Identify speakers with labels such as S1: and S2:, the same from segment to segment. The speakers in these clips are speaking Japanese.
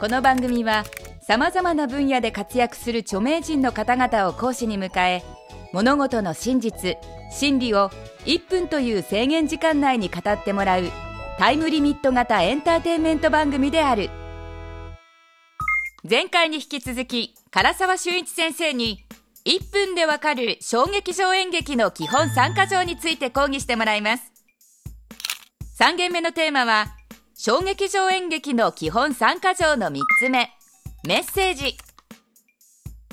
S1: この番組はさまざまな分野で活躍する著名人の方々を講師に迎え物事の真実真理を1分という制限時間内に語ってもらうタイムリミット型エンターテインメント番組である。前回に引き続き唐沢俊一先生に1分でわかる小劇場演劇の基本3箇条について講義してもらいます。3限目のテーマは小劇場演劇の基本3箇条の3つ目。メッセージ。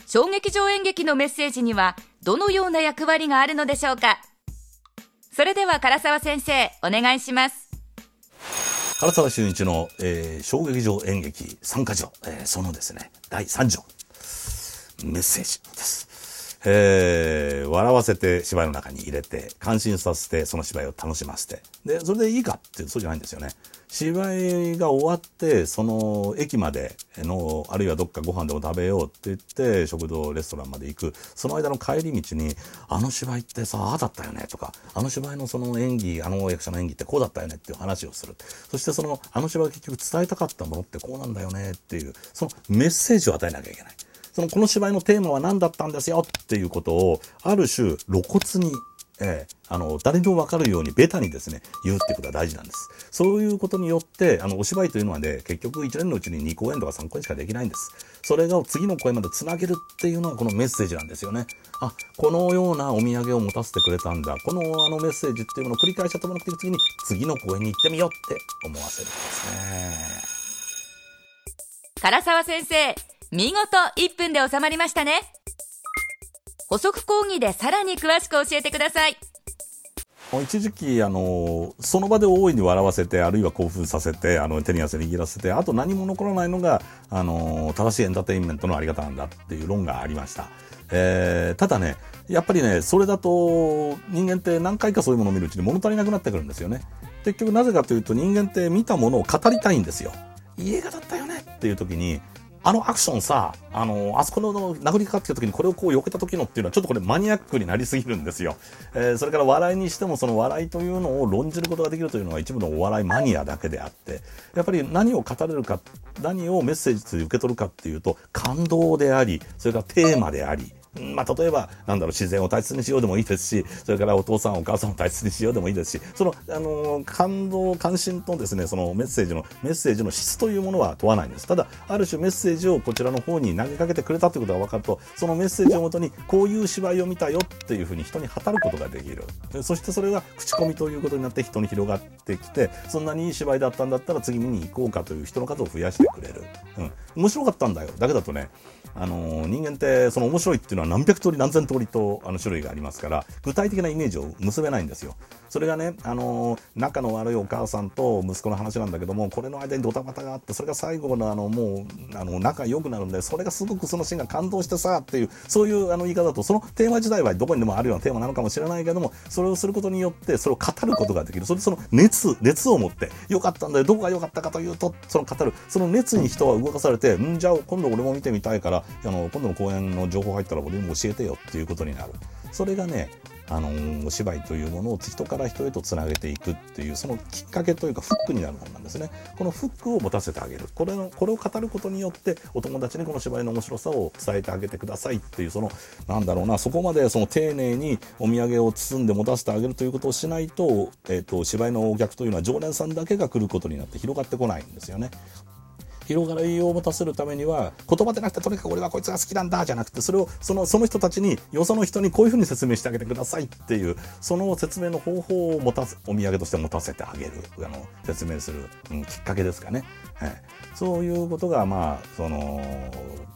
S1: 小劇場演劇のメッセージにはどのような役割があるのでしょうか。それでは唐沢先生お願いします。
S2: 唐沢俊一の、えー、小劇場演劇3箇条、えー、そのですね第3条。メッセージです。えー、笑わせて芝居の中に入れて、感心させて、その芝居を楽しませて。で、それでいいかっていう、そうじゃないんですよね。芝居が終わって、その駅までの、あるいはどっかご飯でも食べようって言って、食堂、レストランまで行く。その間の帰り道に、あの芝居ってさ、ああだったよねとか、あの芝居のその演技、あの役者の演技ってこうだったよねっていう話をする。そしてその、あの芝居結局伝えたかったものってこうなんだよねっていう、そのメッセージを与えなきゃいけない。そのこの芝居のテーマは何だったんですよっていうことを、ある種露骨に、えー、あの、誰にもわかるようにベタにですね、言うってことが大事なんです。そういうことによって、あの、お芝居というのはね、結局1年のうちに2公演とか3公演しかできないんです。それが次の公演までつなげるっていうのがこのメッセージなんですよね。あ、このようなお土産を持たせてくれたんだ。このあのメッセージっていうものを繰り返し頭のく次に次の公演に行ってみようって思わせるんです
S1: ね。唐沢先生、見事1分で収まりましたね。補足講義でさらに詳しく教えてください。
S2: 一時期、あの、その場で大いに笑わせて、あるいは興奮させて、あの、手に汗握らせて、あと何も残らないのが、あの、正しいエンターテインメントのあり方なんだっていう論がありました。えー、ただね、やっぱりね、それだと人間って何回かそういうものを見るうちに物足りなくなってくるんですよね。結局なぜかというと人間って見たものを語りたいんですよ。いい映画だったよねっていう時に、あのアクションさ、あの、あそこの殴りかかってきた時にこれをこう避けた時のっていうのはちょっとこれマニアックになりすぎるんですよ。えー、それから笑いにしてもその笑いというのを論じることができるというのは一部のお笑いマニアだけであって、やっぱり何を語れるか、何をメッセージとして受け取るかっていうと、感動であり、それからテーマであり、まあ、例えば、なんだろう、自然を大切にしようでもいいですし、それからお父さん、お母さんを大切にしようでもいいですし、その、あの、感動、関心とですね、そのメッセージの、メッセージの質というものは問わないんです。ただ、ある種メッセージをこちらの方に投げかけてくれたということが分かると、そのメッセージをもとに、こういう芝居を見たよっていうふうに人に語ることができる。そしてそれが口コミということになって人に広がってきて、そんなにいい芝居だったんだったら次見に行こうかという人の数を増やしてくれる。うん。面白かったんだよ。だけだとね、あの人間ってその面白いっていうのは何百通り何千通りとあの種類がありますから具体的なイメージを結べないんですよ。それがね、あの仲の悪いお母さんと息子の話なんだけどもこれの間にドタバタがあってそれが最後のあのもうあの仲良くなるんでそれがすごくそのシーンが感動してさっていうそういうあの言い方だとそのテーマ自体はどこにでもあるようなテーマなのかもしれないけどもそれをすることによってそれを語ることができるそれその熱熱を持ってよかったんだよどこが良かったかというとその語るその熱に人は動かされてんじゃあ今度俺も見てみたいからあの今度の公演の情報入ったら俺にも教えてよっていうことになる。それがねあのお芝居というものを人から人へとつなげていくっていうそのきっかけというかフックになるものなんですね。このフックを持たせてあげる。これのこれを語ることによってお友達にこの芝居の面白さを伝えてあげてくださいっていうそのなんだろうなそこまでその丁寧にお土産を包んで持たせてあげるということをしないと,、えーと芝居のお客というのは常連さんだけが来ることになって広がってこないんですよね。広がりを持たせるためには言葉でなくてとにかく俺はこいつが好きなんだじゃなくてそれをそのその人たちによその人にこういうふうに説明してあげてくださいっていうその説明の方法を持たお土産として持たせてあげるあの説明する、うん、きっかけですかね、はい、そういうことがまあその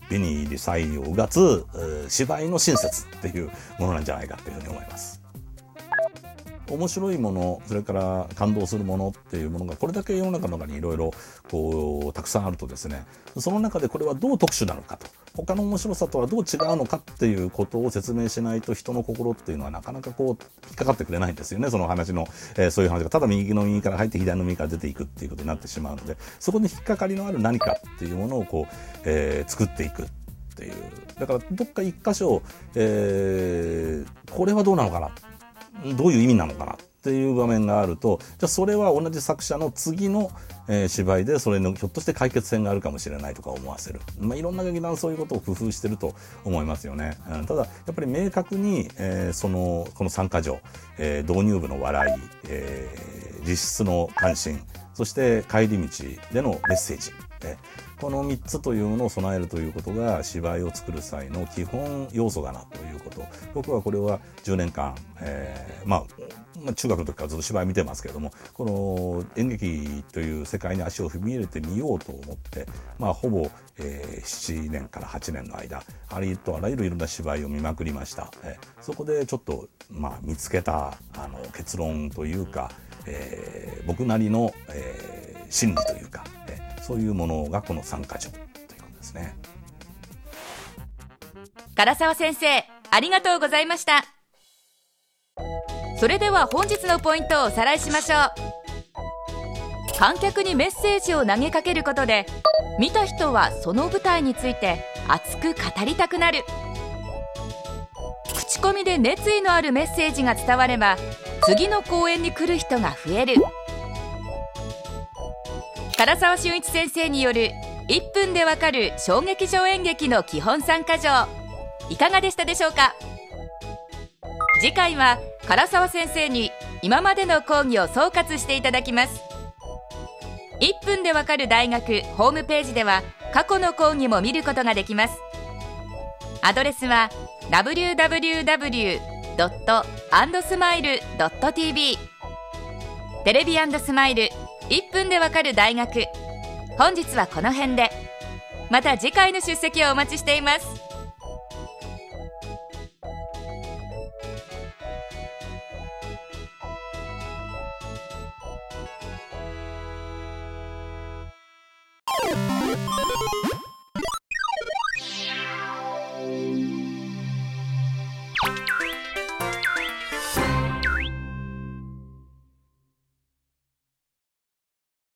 S2: 美に理才をうがつ芝居の親切っていうものなんじゃないかというふうに思います。面白いものそれから感動するものっていうものがこれだけ世の中の中にいろいろこうたくさんあるとですねその中でこれはどう特殊なのかと。他の面白さとはどう違うのかっていうことを説明しないと人の心っていうのはなかなかこう引っかかってくれないんですよね。その話の、えー、そういう話が。ただ右の右から入って左の右から出ていくっていうことになってしまうのでそこに引っかかりのある何かっていうものをこう、えー、作っていくっていう。だからどっか一箇所、えー、これはどうなのかなどういう意味なのかなっていう場面があるとじゃあそれは同じ作者の次の、えー、芝居でそれのひょっとして解決戦があるかもしれないとか思わせる、まあ、いろんな劇団そういうことを工夫してると思いますよね、うん、ただやっぱり明確に、えー、そのこの参加条、えー、導入部の笑い、えー、実質の関心そして帰り道でのメッセージ、えこの3つというものを備えるということが芝居を作る際の基本要素だなということ。僕はこれは10年間、えー、まあ中学の時からずっと芝居見てますけれどもこの演劇という世界に足を踏み入れてみようと思って、まあ、ほぼ、えー、7年から8年の間ありとあらゆるいろんな芝居を見まくりました、えー、そこでちょっと、まあ、見つけたあの結論というか、えー、僕なりの、えー、心理というか、えーそういうものがこの参加条ということですね。
S1: 唐沢先生ありがとうございました。それでは本日のポイントをおさらいしましょう。観客にメッセージを投げかけることで見た人はその舞台について熱く語りたくなる。口コミで熱意のあるメッセージが伝われば次の公演に来る人が増える。唐沢俊一先生による1分でわかる小劇場演劇の基本参加条いかがでしたでしょうか？次回は唐沢先生に今までの講義を総括していただきます。1分でわかる大学ホームページでは過去の講義も見ることができます。アドレスは www.andsmile.tv テレビスマイル1分でわかる大学。本日はこの辺で。また次回の出席をお待ちしています。